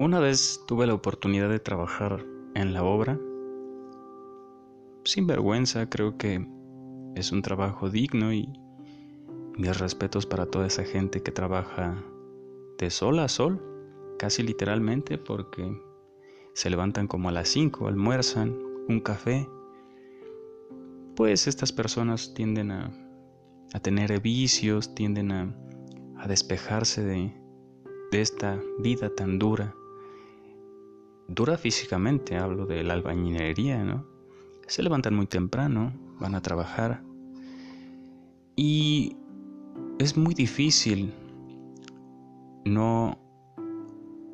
Una vez tuve la oportunidad de trabajar en la obra. Sin vergüenza, creo que es un trabajo digno y mis respetos para toda esa gente que trabaja de sol a sol, casi literalmente, porque se levantan como a las 5, almuerzan, un café. Pues estas personas tienden a, a tener vicios, tienden a, a despejarse de, de esta vida tan dura. Dura físicamente, hablo de la albañilería, ¿no? Se levantan muy temprano, van a trabajar. Y es muy difícil no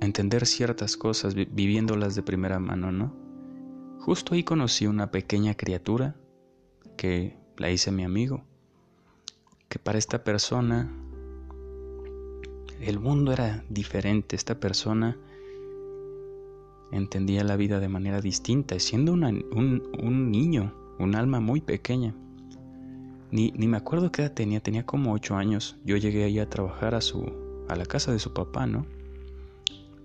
entender ciertas cosas viviéndolas de primera mano, ¿no? Justo ahí conocí una pequeña criatura que la hice mi amigo, que para esta persona el mundo era diferente. Esta persona entendía la vida de manera distinta, siendo un, un, niño, un alma muy pequeña. Ni, ni, me acuerdo qué edad tenía, tenía como ocho años. Yo llegué ahí a trabajar a, su, a la casa de su papá, ¿no?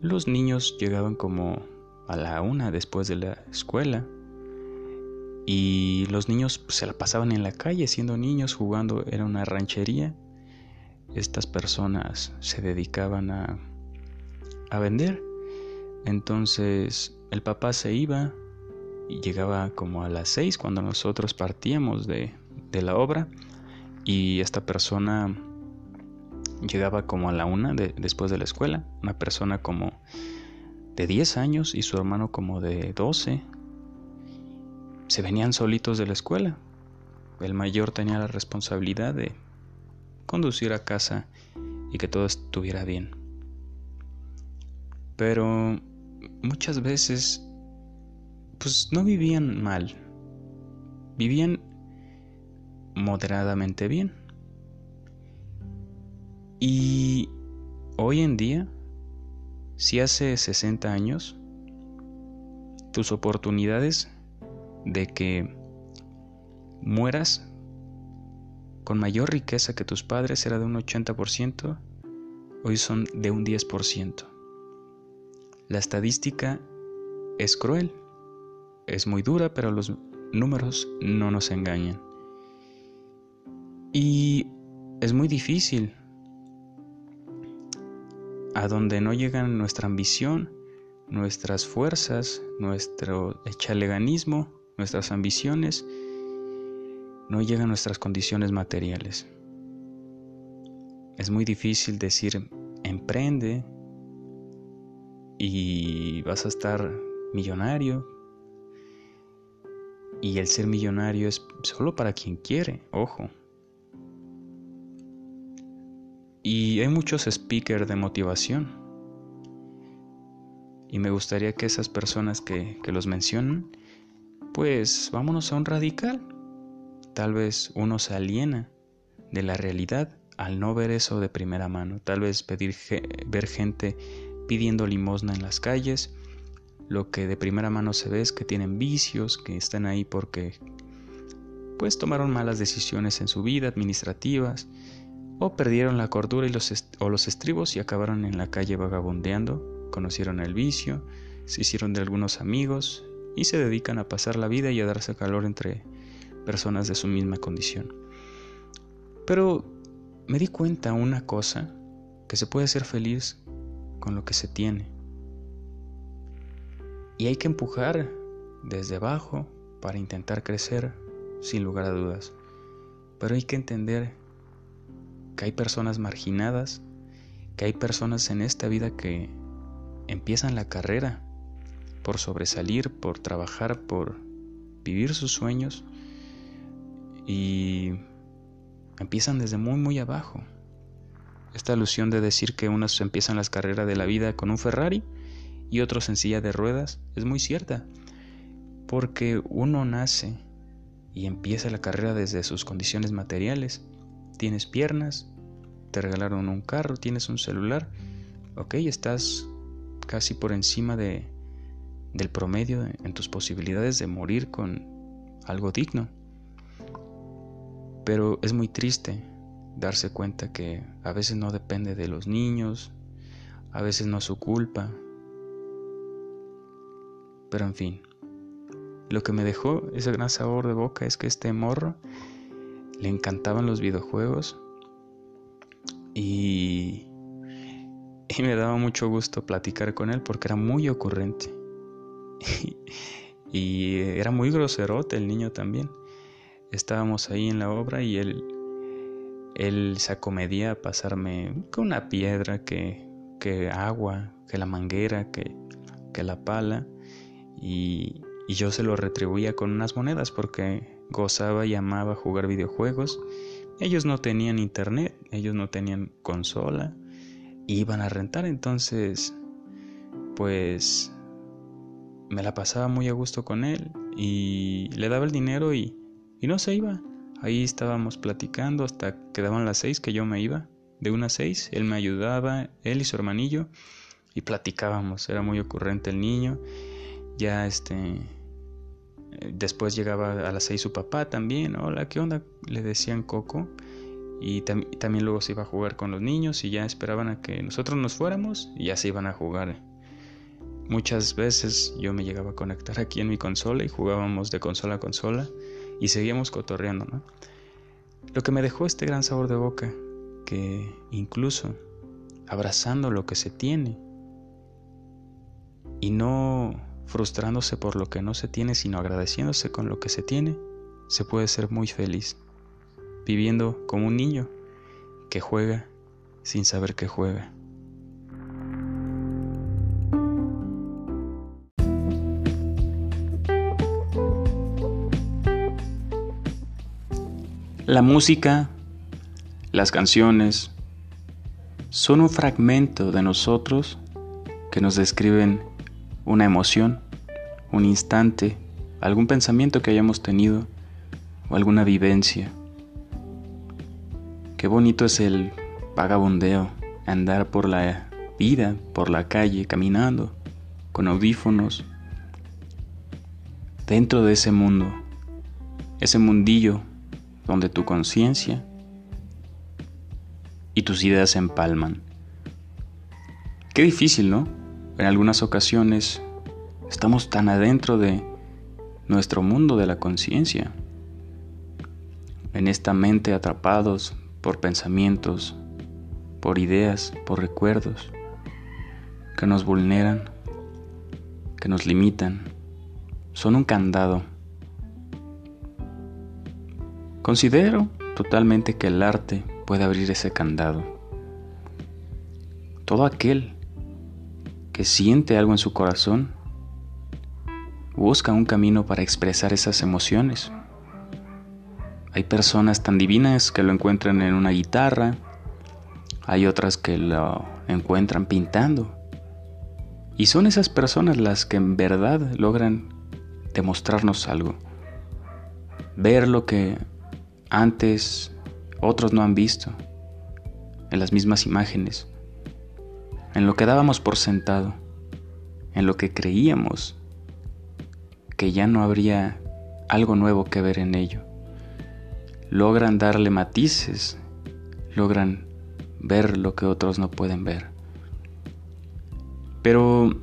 Los niños llegaban como a la una después de la escuela. Y los niños se la pasaban en la calle siendo niños, jugando, era una ranchería estas personas se dedicaban a, a vender. Entonces el papá se iba y llegaba como a las seis cuando nosotros partíamos de, de la obra y esta persona llegaba como a la una de, después de la escuela, una persona como de 10 años y su hermano como de 12. Se venían solitos de la escuela. El mayor tenía la responsabilidad de conducir a casa y que todo estuviera bien. Pero muchas veces pues no vivían mal, vivían moderadamente bien. Y hoy en día, si hace 60 años, tus oportunidades de que mueras con mayor riqueza que tus padres era de un 80%, hoy son de un 10%. La estadística es cruel, es muy dura, pero los números no nos engañan. Y es muy difícil. A donde no llegan nuestra ambición, nuestras fuerzas, nuestro echaleganismo, nuestras ambiciones, no llegan nuestras condiciones materiales. Es muy difícil decir, emprende y vas a estar millonario. Y el ser millonario es solo para quien quiere, ojo. Y hay muchos speakers de motivación. Y me gustaría que esas personas que, que los mencionan, pues vámonos a un radical. Tal vez uno se aliena de la realidad al no ver eso de primera mano. Tal vez pedir, ver gente pidiendo limosna en las calles. Lo que de primera mano se ve es que tienen vicios, que están ahí porque pues tomaron malas decisiones en su vida administrativas o perdieron la cordura y los o los estribos y acabaron en la calle vagabundeando, conocieron el vicio, se hicieron de algunos amigos y se dedican a pasar la vida y a darse calor entre personas de su misma condición. Pero me di cuenta una cosa, que se puede ser feliz con lo que se tiene. Y hay que empujar desde abajo para intentar crecer, sin lugar a dudas. Pero hay que entender que hay personas marginadas, que hay personas en esta vida que empiezan la carrera por sobresalir, por trabajar, por vivir sus sueños y empiezan desde muy muy abajo. Esta alusión de decir que unos empiezan las carreras de la vida con un Ferrari y otros en silla de ruedas es muy cierta, porque uno nace y empieza la carrera desde sus condiciones materiales. Tienes piernas, te regalaron un carro, tienes un celular, ok, estás casi por encima de, del promedio en tus posibilidades de morir con algo digno. Pero es muy triste darse cuenta que a veces no depende de los niños, a veces no es su culpa, Pero en fin, lo que me dejó ese gran sabor de boca es que este morro le encantaban los videojuegos y, y me daba mucho gusto platicar con él porque era muy ocurrente. y era muy groserote el niño también. Estábamos ahí en la obra y él, él se acomedía a pasarme con una piedra, que, que agua, que la manguera, que, que la pala. Y, y yo se lo retribuía con unas monedas porque gozaba y amaba jugar videojuegos. Ellos no tenían internet, ellos no tenían consola, iban a rentar, entonces pues me la pasaba muy a gusto con él y le daba el dinero y, y no se iba. Ahí estábamos platicando hasta que daban las seis que yo me iba. De unas seis, él me ayudaba, él y su hermanillo, y platicábamos. Era muy ocurrente el niño. Ya este Después llegaba a las seis su papá también, hola, ¿qué onda? Le decían Coco. Y también luego se iba a jugar con los niños y ya esperaban a que nosotros nos fuéramos y ya se iban a jugar. Muchas veces yo me llegaba a conectar aquí en mi consola y jugábamos de consola a consola y seguíamos cotorreando, ¿no? Lo que me dejó este gran sabor de boca, que incluso abrazando lo que se tiene y no frustrándose por lo que no se tiene, sino agradeciéndose con lo que se tiene, se puede ser muy feliz, viviendo como un niño que juega sin saber que juega. La música, las canciones, son un fragmento de nosotros que nos describen una emoción, un instante, algún pensamiento que hayamos tenido o alguna vivencia. Qué bonito es el vagabundeo, andar por la vida, por la calle, caminando, con audífonos, dentro de ese mundo, ese mundillo donde tu conciencia y tus ideas se empalman. Qué difícil, ¿no? En algunas ocasiones estamos tan adentro de nuestro mundo de la conciencia, en esta mente atrapados por pensamientos, por ideas, por recuerdos que nos vulneran, que nos limitan, son un candado. Considero totalmente que el arte puede abrir ese candado. Todo aquel que siente algo en su corazón, busca un camino para expresar esas emociones. Hay personas tan divinas que lo encuentran en una guitarra, hay otras que lo encuentran pintando. Y son esas personas las que en verdad logran demostrarnos algo. Ver lo que antes otros no han visto en las mismas imágenes en lo que dábamos por sentado, en lo que creíamos que ya no habría algo nuevo que ver en ello. Logran darle matices, logran ver lo que otros no pueden ver. Pero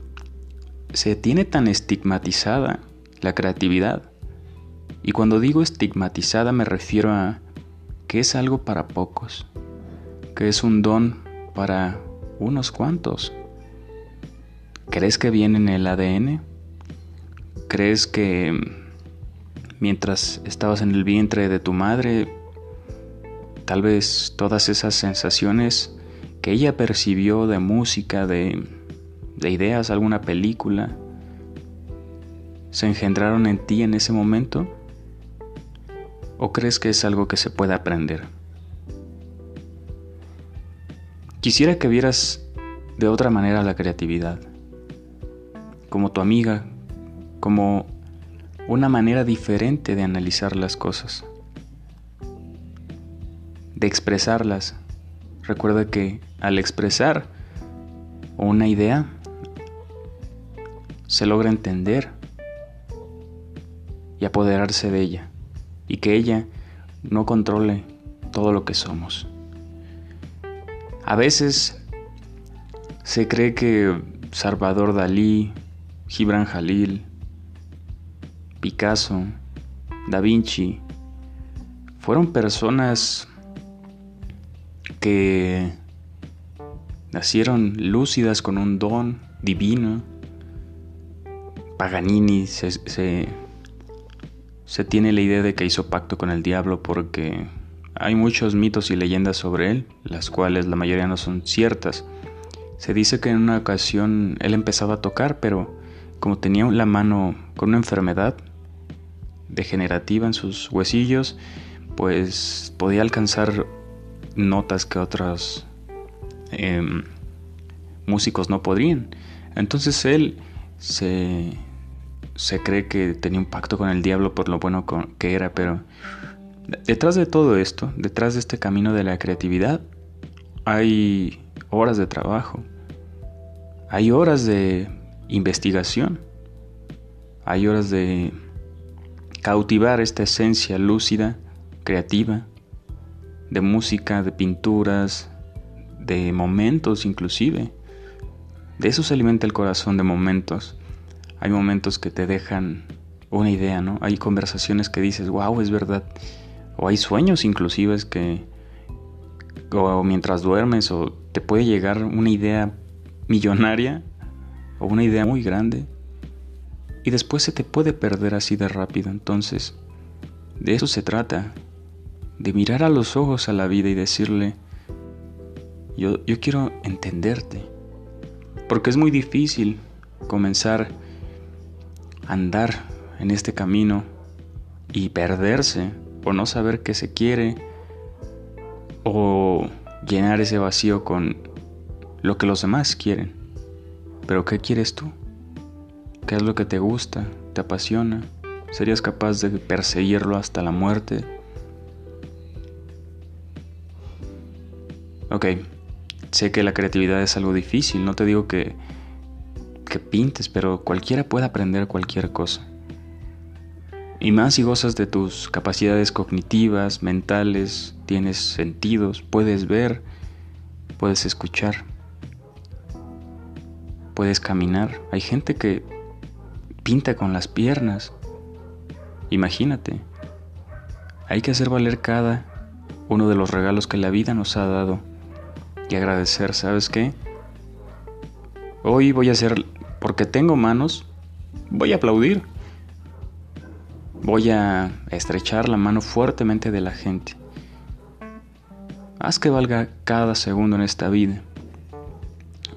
se tiene tan estigmatizada la creatividad. Y cuando digo estigmatizada me refiero a que es algo para pocos, que es un don para unos cuantos. ¿Crees que viene en el ADN? ¿Crees que mientras estabas en el vientre de tu madre, tal vez todas esas sensaciones que ella percibió de música, de, de ideas, alguna película, se engendraron en ti en ese momento? ¿O crees que es algo que se puede aprender? Quisiera que vieras de otra manera la creatividad, como tu amiga, como una manera diferente de analizar las cosas, de expresarlas. Recuerda que al expresar una idea, se logra entender y apoderarse de ella, y que ella no controle todo lo que somos. A veces se cree que Salvador Dalí, Gibran Jalil, Picasso, Da Vinci, fueron personas que nacieron lúcidas con un don divino. Paganini se, se, tiene la idea de que hizo pacto con el diablo porque hay muchos mitos y leyendas sobre él, las cuales la mayoría no son ciertas. Se dice que en una ocasión él empezaba a tocar, pero como tenía la mano con una enfermedad degenerativa en sus huesillos, pues podía alcanzar notas que otros em, músicos no podrían. Entonces él se, se cree que tenía un pacto con el diablo por lo bueno que era, pero detrás de todo esto, detrás de este camino de la creatividad, hay horas de trabajo, hay horas de investigación, hay horas de cautivar esta esencia lúcida, creativa, de música, de pinturas, de momentos inclusive. De eso se alimenta el corazón, de momentos. Hay momentos que te dejan una idea, ¿no? Hay conversaciones que dices, wow, es verdad. O hay sueños inclusive que, o mientras duermes, o te puede llegar una idea millonaria o una idea muy grande. Y después se te puede perder así de rápido. Entonces, de eso se trata. De mirar a los ojos a la vida y decirle, yo, yo quiero entenderte. Porque es muy difícil comenzar andar en este camino y perderse o no saber qué se quiere o llenar ese vacío con lo que los demás quieren. Pero ¿qué quieres tú? ¿Qué es lo que te gusta? ¿Te apasiona? ¿Serías capaz de perseguirlo hasta la muerte? Ok, sé que la creatividad es algo difícil, no te digo que, que pintes, pero cualquiera puede aprender cualquier cosa. Y más si gozas de tus capacidades cognitivas, mentales, tienes sentidos, puedes ver, puedes escuchar, puedes caminar. Hay gente que pinta con las piernas. Imagínate. Hay que hacer valer cada uno de los regalos que la vida nos ha dado y agradecer, ¿sabes qué? Hoy voy a hacer, porque tengo manos, voy a aplaudir. Voy a estrechar la mano fuertemente de la gente. Haz que valga cada segundo en esta vida.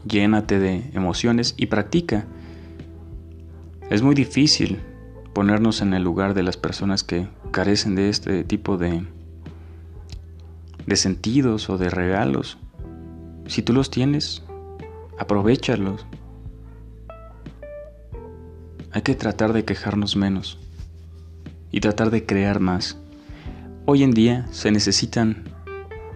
Llénate de emociones y practica. Es muy difícil ponernos en el lugar de las personas que carecen de este tipo de, de sentidos o de regalos. Si tú los tienes, aprovechalos. Hay que tratar de quejarnos menos y tratar de crear más. Hoy en día se necesitan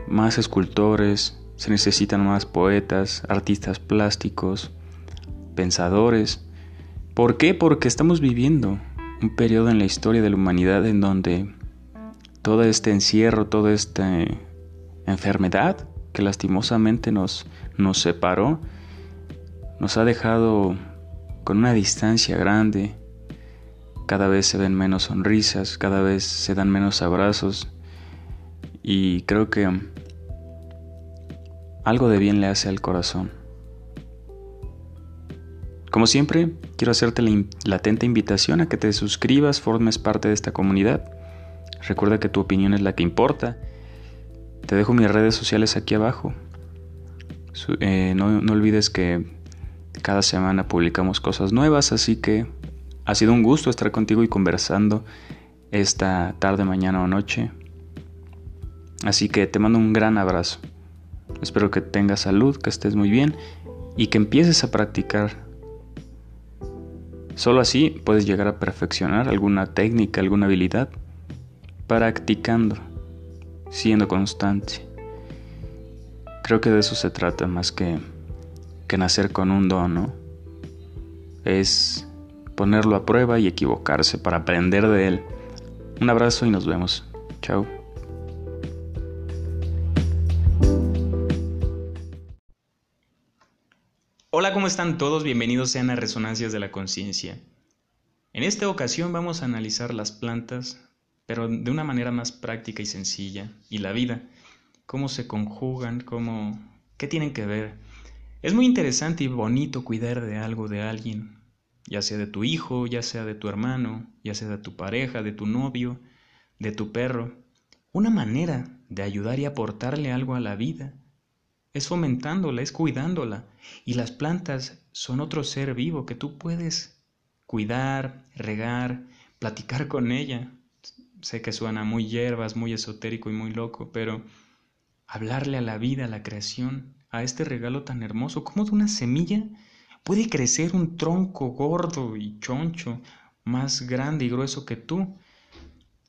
más escultores, se necesitan más poetas, artistas plásticos, pensadores. ¿Por qué? Porque estamos viviendo un periodo en la historia de la humanidad en donde todo este encierro, toda esta enfermedad que lastimosamente nos, nos separó, nos ha dejado con una distancia grande, cada vez se ven menos sonrisas, cada vez se dan menos abrazos y creo que algo de bien le hace al corazón. Como siempre, quiero hacerte la, atenta invitación a que te suscribas, formes parte de esta comunidad. Recuerda que tu opinión es la que importa. Te dejo mis redes sociales aquí abajo. Eh, no, no olvides que cada semana publicamos cosas nuevas, así que ha sido un gusto estar contigo y conversando esta tarde, mañana o noche. Así que te mando un gran abrazo. Espero que tengas salud, que estés muy bien y que empieces a practicar. Solo así puedes llegar a perfeccionar alguna técnica, alguna habilidad, practicando, siendo constante. Creo que de eso se trata más que, que nacer con un don, ¿no? Es ponerlo a prueba y equivocarse para aprender de él. Un abrazo y nos vemos. Chao. Hola, ¿cómo están todos? Bienvenidos sean a Resonancias de la Conciencia. En esta ocasión vamos a analizar las plantas, pero de una manera más práctica y sencilla, y la vida, cómo se conjugan, cómo, qué tienen que ver. Es muy interesante y bonito cuidar de algo de alguien, ya sea de tu hijo, ya sea de tu hermano, ya sea de tu pareja, de tu novio, de tu perro. Una manera de ayudar y aportarle algo a la vida es fomentándola, es cuidándola. Y las plantas son otro ser vivo que tú puedes cuidar, regar, platicar con ella. Sé que suena muy hierbas, muy esotérico y muy loco, pero hablarle a la vida, a la creación, a este regalo tan hermoso, como de una semilla puede crecer un tronco gordo y choncho, más grande y grueso que tú.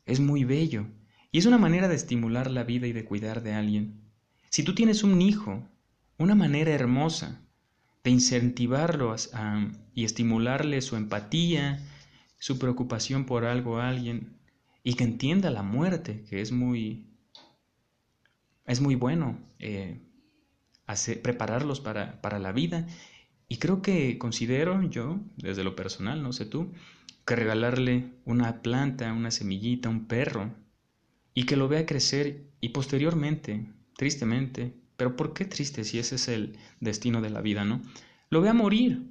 Es muy bello y es una manera de estimular la vida y de cuidar de alguien. Si tú tienes un hijo, una manera hermosa de incentivarlo y estimularle su empatía, su preocupación por algo a alguien y que entienda la muerte, que es muy, es muy bueno eh, prepararlos para, para la vida. Y creo que considero yo, desde lo personal, no sé tú, que regalarle una planta, una semillita, un perro, y que lo vea crecer y posteriormente, tristemente, pero ¿por qué triste si ese es el destino de la vida, no? Lo vea morir,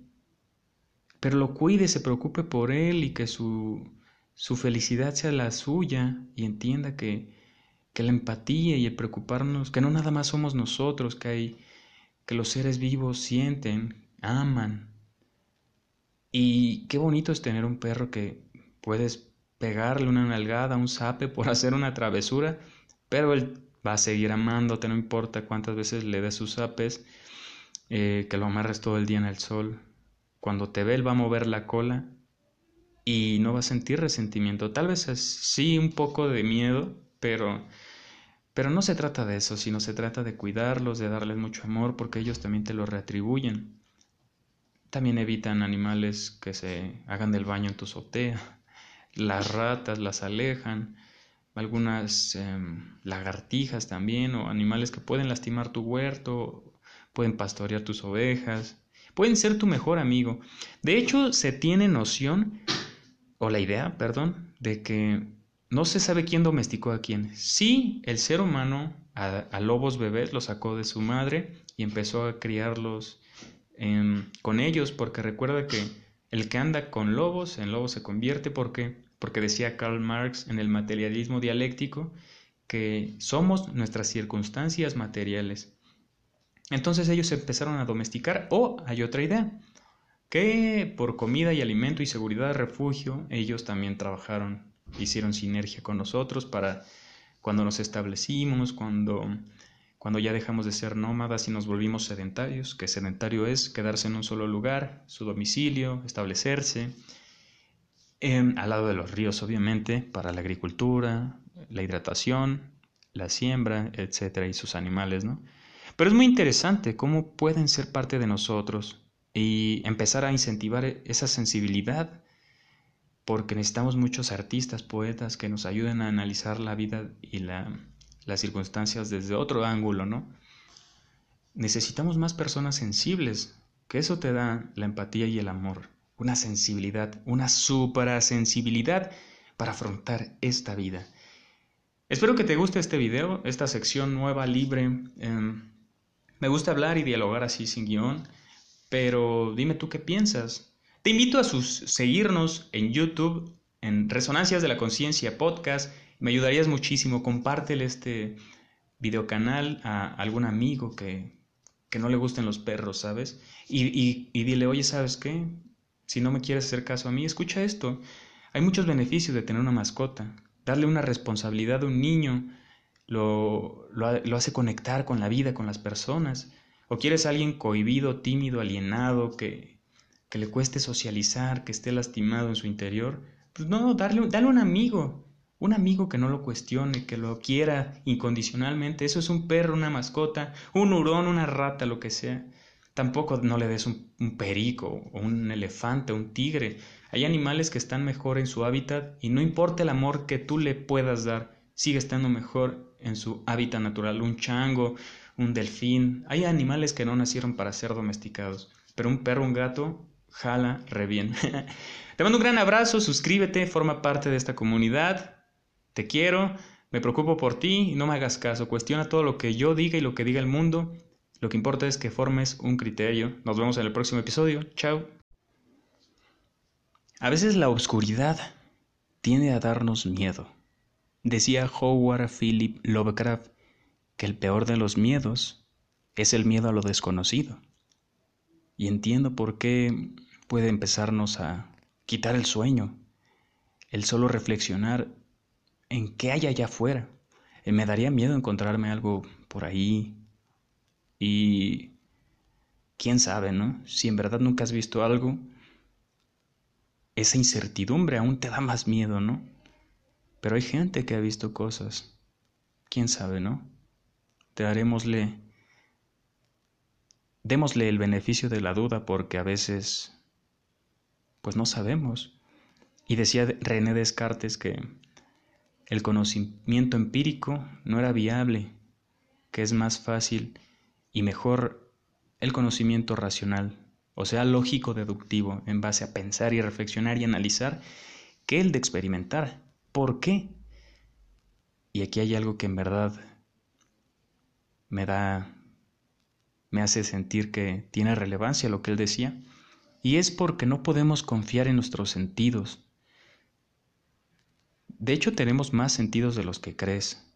pero lo cuide, se preocupe por él y que su, su felicidad sea la suya y entienda que, que la empatía y el preocuparnos, que no nada más somos nosotros, que hay, que los seres vivos sienten, aman, y qué bonito es tener un perro que puedes pegarle una nalgada, un zape por hacer una travesura, pero él va a seguir amándote, no importa cuántas veces le des sus zapes, eh, que lo amarres todo el día en el sol. Cuando te ve, él va a mover la cola y no va a sentir resentimiento. Tal vez sí un poco de miedo, pero, pero no se trata de eso, sino se trata de cuidarlos, de darles mucho amor, porque ellos también te lo retribuyen. También evitan animales que se hagan del baño en tu azotea. Las ratas las alejan. Algunas em, lagartijas también o animales que pueden lastimar tu huerto, pueden pastorear tus ovejas, pueden ser tu mejor amigo. De hecho, se tiene noción, o la idea, perdón, de que no se sabe quién domesticó a quién. Sí, el ser humano a, lobos bebés los sacó de su madre y empezó a criarlos con ellos, porque recuerda que el que anda con lobos, en lobo se convierte, porque porque decía Karl Marx en el materialismo dialéctico que somos nuestras circunstancias materiales. Entonces ellos empezaron a domesticar, o hay otra idea, que por comida y alimento y seguridad de refugio, ellos también trabajaron, hicieron sinergia con nosotros para cuando nos establecimos, cuando cuando ya dejamos de ser nómadas y nos volvimos sedentarios, que sedentario es quedarse en un solo lugar, su domicilio, establecerse, al lado de los ríos obviamente, para la agricultura, la hidratación, la siembra, etcétera, y sus animales, ¿no? Pero es muy interesante cómo pueden ser parte de nosotros y empezar a incentivar esa sensibilidad, porque necesitamos muchos artistas, poetas que nos ayuden a analizar la vida y la, las circunstancias desde otro ángulo, ¿no? Necesitamos más personas sensibles, que eso te da la empatía y el amor, una sensibilidad, una sensibilidad para afrontar esta vida. Espero que te guste este video, esta sección nueva, libre. Em, me gusta hablar y dialogar así sin guion, pero dime tú qué piensas. Te invito a seguirnos en YouTube, en Resonancias de la Conciencia Podcast, me ayudarías muchísimo. Compártele este videocanal a algún amigo que, que no le gusten los perros, ¿sabes? Y dile, oye, ¿sabes qué? Si no me quieres hacer caso a mí, escucha esto. Hay muchos beneficios de tener una mascota. Darle una responsabilidad a un niño lo, lo, lo, hace conectar con la vida, con las personas. O quieres a alguien cohibido, tímido, alienado, que, que le cueste socializar, que esté lastimado en su interior. Pues no, darle, dale un amigo. Un amigo que no lo cuestione, que lo quiera incondicionalmente, eso es un perro, una mascota, un hurón, una rata, lo que sea. Tampoco no le des un, perico o un elefante un tigre. Hay animales que están mejor en su hábitat y no importa el amor que tú le puedas dar, sigue estando mejor en su hábitat natural. Un chango, un delfín. Hay animales que no nacieron para ser domesticados, pero un perro, un gato jala re bien. Te mando un gran abrazo, suscríbete, forma parte de esta comunidad. Te quiero, me preocupo por ti y no me hagas caso. Cuestiona todo lo que yo diga y lo que diga el mundo. Lo que importa es que formes un criterio. Nos vemos en el próximo episodio. Chao. A veces la oscuridad tiende a darnos miedo. Decía Howard Philip Lovecraft que el peor de los miedos es el miedo a lo desconocido. Y entiendo por qué puede empezarnos a quitar el sueño, el solo reflexionar en qué hay allá afuera. Eh, me daría miedo encontrarme algo por ahí y quién sabe, ¿no? Si en verdad nunca has visto algo, esa incertidumbre aún te da más miedo, ¿no? Pero hay gente que ha visto cosas. Quién sabe, ¿no? Te darémosle démosle el beneficio de la duda porque a veces pues no sabemos. Y decía René Descartes que el conocimiento empírico no era viable, que es más fácil y mejor el conocimiento racional, o sea, lógico deductivo, en base a pensar y reflexionar y analizar, que el de experimentar. ¿Por qué? Y aquí hay algo que en verdad me da, me hace sentir que tiene relevancia lo que él decía. Y es porque no podemos confiar en nuestros sentidos. De hecho, tenemos más sentidos de los que crees.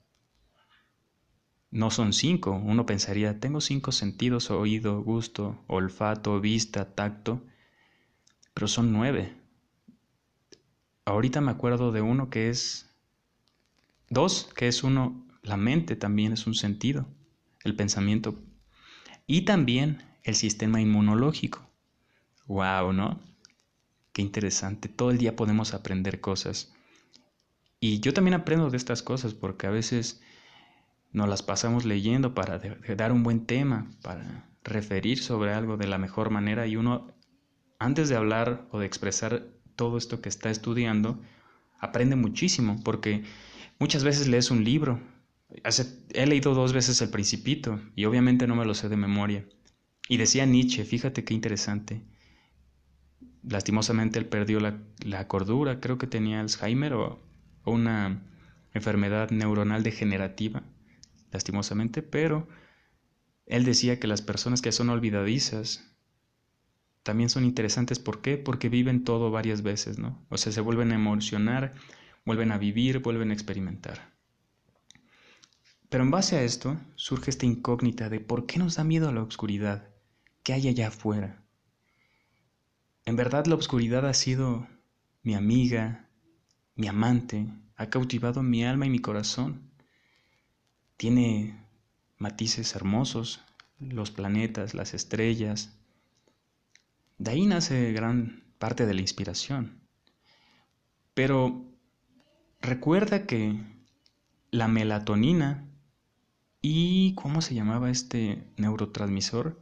No son cinco. Uno pensaría, tengo cinco sentidos, oído, gusto, olfato, vista, tacto. Pero son nueve. Ahorita me acuerdo de uno que es... Dos, que es uno, la mente también es un sentido, el pensamiento. Y también el sistema inmunológico. Wow, ¿no? Qué interesante. Todo el día podemos aprender cosas. Y yo también aprendo de estas cosas porque a veces nos las pasamos leyendo para dar un buen tema, para referir sobre algo de la mejor manera y uno, antes de hablar o de expresar todo esto que está estudiando, aprende muchísimo porque muchas veces lees un libro. he leído dos veces El Principito y obviamente no me lo sé de memoria. Y decía Nietzsche, fíjate qué interesante, lastimosamente él perdió la, cordura, creo que tenía Alzheimer o, una enfermedad neuronal degenerativa, lastimosamente, pero él decía que las personas que son olvidadizas también son interesantes. ¿Por qué? Porque viven todo varias veces, ¿no? O sea, se vuelven a emocionar, vuelven a vivir, vuelven a experimentar. Pero en base a esto surge esta incógnita de por qué nos da miedo a la oscuridad, qué hay allá afuera. En verdad la oscuridad ha sido mi amiga, mi amante, ha cautivado mi alma y mi corazón. Tiene matices hermosos, los planetas, las estrellas. De ahí nace gran parte de la inspiración. Pero recuerda que la melatonina y ¿cómo se llamaba este neurotransmisor?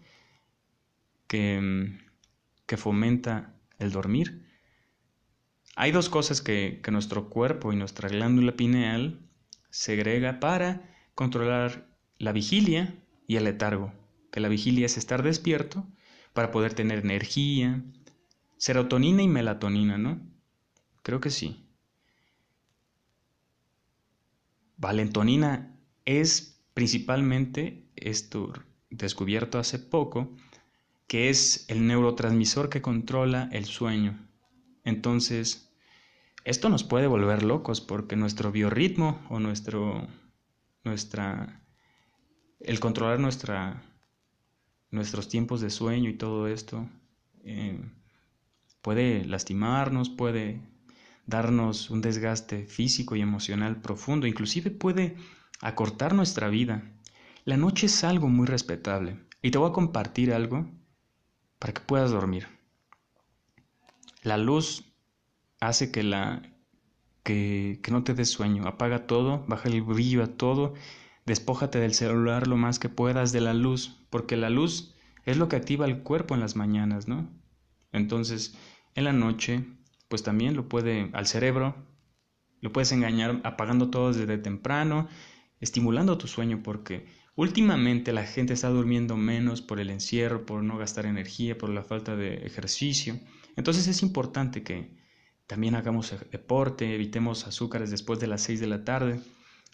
Que mm, que fomenta el dormir. Hay dos cosas que, nuestro cuerpo y nuestra glándula pineal segrega para controlar la vigilia y el letargo. Que la vigilia es estar despierto para poder tener energía, serotonina y melatonina, ¿no? Creo que sí. Valentonina es principalmente esto descubierto hace poco que es el neurotransmisor que controla el sueño. Entonces, esto nos puede volver locos porque nuestro biorritmo o nuestro, nuestra, el controlar nuestra, nuestros tiempos de sueño y todo esto eh, puede lastimarnos, puede darnos un desgaste físico y emocional profundo, inclusive puede acortar nuestra vida. La noche es algo muy respetable y te voy a compartir algo para que puedas dormir. La luz hace que la que, que no te des sueño, apaga todo, baja el brillo a todo, despójate del celular lo más que puedas de la luz, porque la luz es lo que activa el cuerpo en las mañanas, ¿no? Entonces, en la noche, pues también lo puede al cerebro, lo puedes engañar apagando todo desde temprano, estimulando tu sueño, porque Últimamente la gente está durmiendo menos por el encierro, por no gastar energía, por la falta de ejercicio. Entonces es importante que también hagamos deporte, evitemos azúcares después de las 6 de la tarde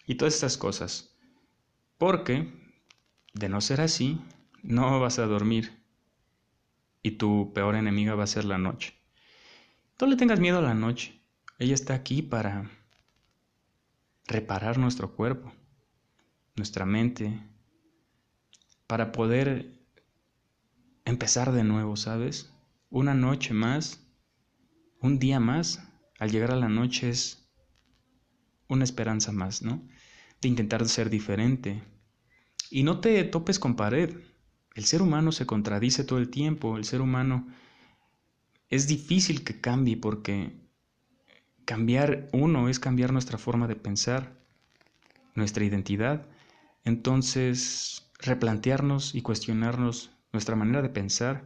y todas estas cosas. Porque, de no ser así, no vas a dormir y tu peor enemiga va a ser la noche. No le tengas miedo a la noche. Ella está aquí para reparar nuestro cuerpo, nuestra mente, para poder empezar de nuevo, ¿sabes? Una noche más, un día más, al llegar a la noche es una esperanza más, ¿no? De intentar ser diferente. Y no te topes con pared. El ser humano se contradice todo el tiempo, el ser humano es difícil que cambie porque cambiar uno es cambiar nuestra forma de pensar, nuestra identidad. Entonces, replantearnos y cuestionarnos nuestra manera de pensar,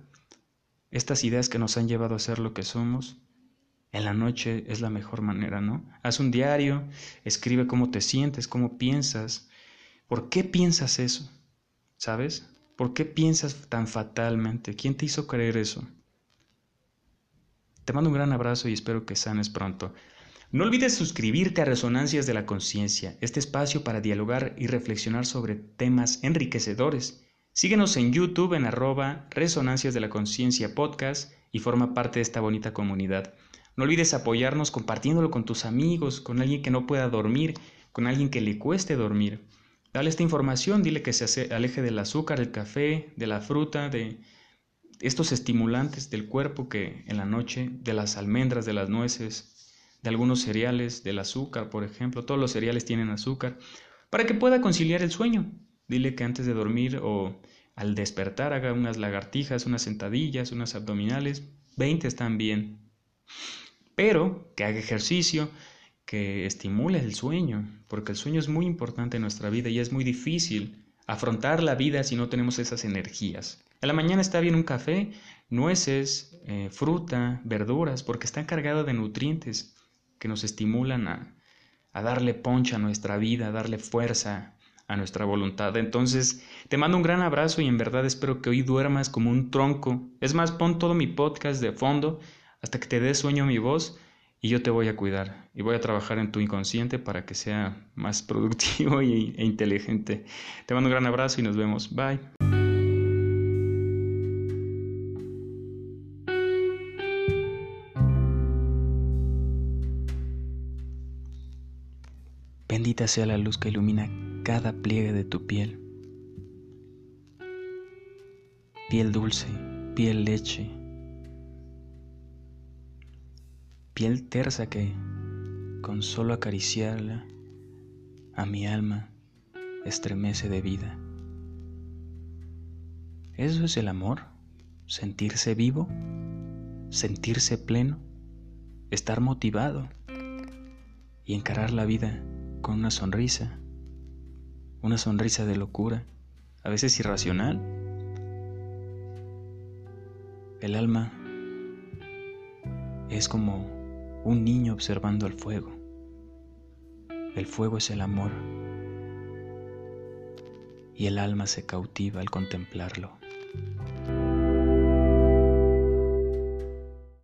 estas ideas que nos han llevado a ser lo que somos, en la noche es la mejor manera, ¿no? Haz un diario, escribe cómo te sientes, cómo piensas, por qué piensas eso, ¿sabes? ¿Por qué piensas tan fatalmente? ¿Quién te hizo creer eso? Te mando un gran abrazo y espero que sanes pronto. No olvides suscribirte a Resonancias de la Conciencia, este espacio para dialogar y reflexionar sobre temas enriquecedores. Síguenos en YouTube en arroba Resonancias de la Conciencia Podcast y forma parte de esta bonita comunidad. No olvides apoyarnos compartiéndolo con tus amigos, con alguien que no pueda dormir, con alguien que le cueste dormir. Dale esta información, dile que se aleje del azúcar, del café, de la fruta, de estos estimulantes del cuerpo que en la noche, de las almendras, de las nueces, de algunos cereales, del azúcar, por ejemplo, todos los cereales tienen azúcar, para que pueda conciliar el sueño. Dile que antes de dormir o al despertar haga unas lagartijas, unas sentadillas, unas abdominales, 20 están bien. Pero que haga ejercicio, que estimule el sueño, porque el sueño es muy importante en nuestra vida y es muy difícil afrontar la vida si no tenemos esas energías. A la mañana está bien un café, nueces, eh, fruta, verduras, porque están cargados de nutrientes que nos estimulan a, a darle poncha a nuestra vida, a darle fuerza a nuestra voluntad. Entonces, te mando un gran abrazo y en verdad espero que hoy duermas como un tronco. Es más, pon todo mi podcast de fondo hasta que te dé sueño mi voz y yo te voy a cuidar y voy a trabajar en tu inconsciente para que sea más productivo e inteligente. Te mando un gran abrazo y nos vemos. Bye. Bendita sea la luz que ilumina cada pliegue de tu piel. Piel dulce, piel leche, piel tersa que, con solo acariciarla, a mi alma estremece de vida. ¿Eso es el amor? ¿Sentirse vivo? ¿Sentirse pleno? ¿Estar motivado? Y encarar la vida con una sonrisa, una sonrisa de locura, a veces irracional. El alma es como un niño observando el fuego. El fuego es el amor y el alma se cautiva al contemplarlo.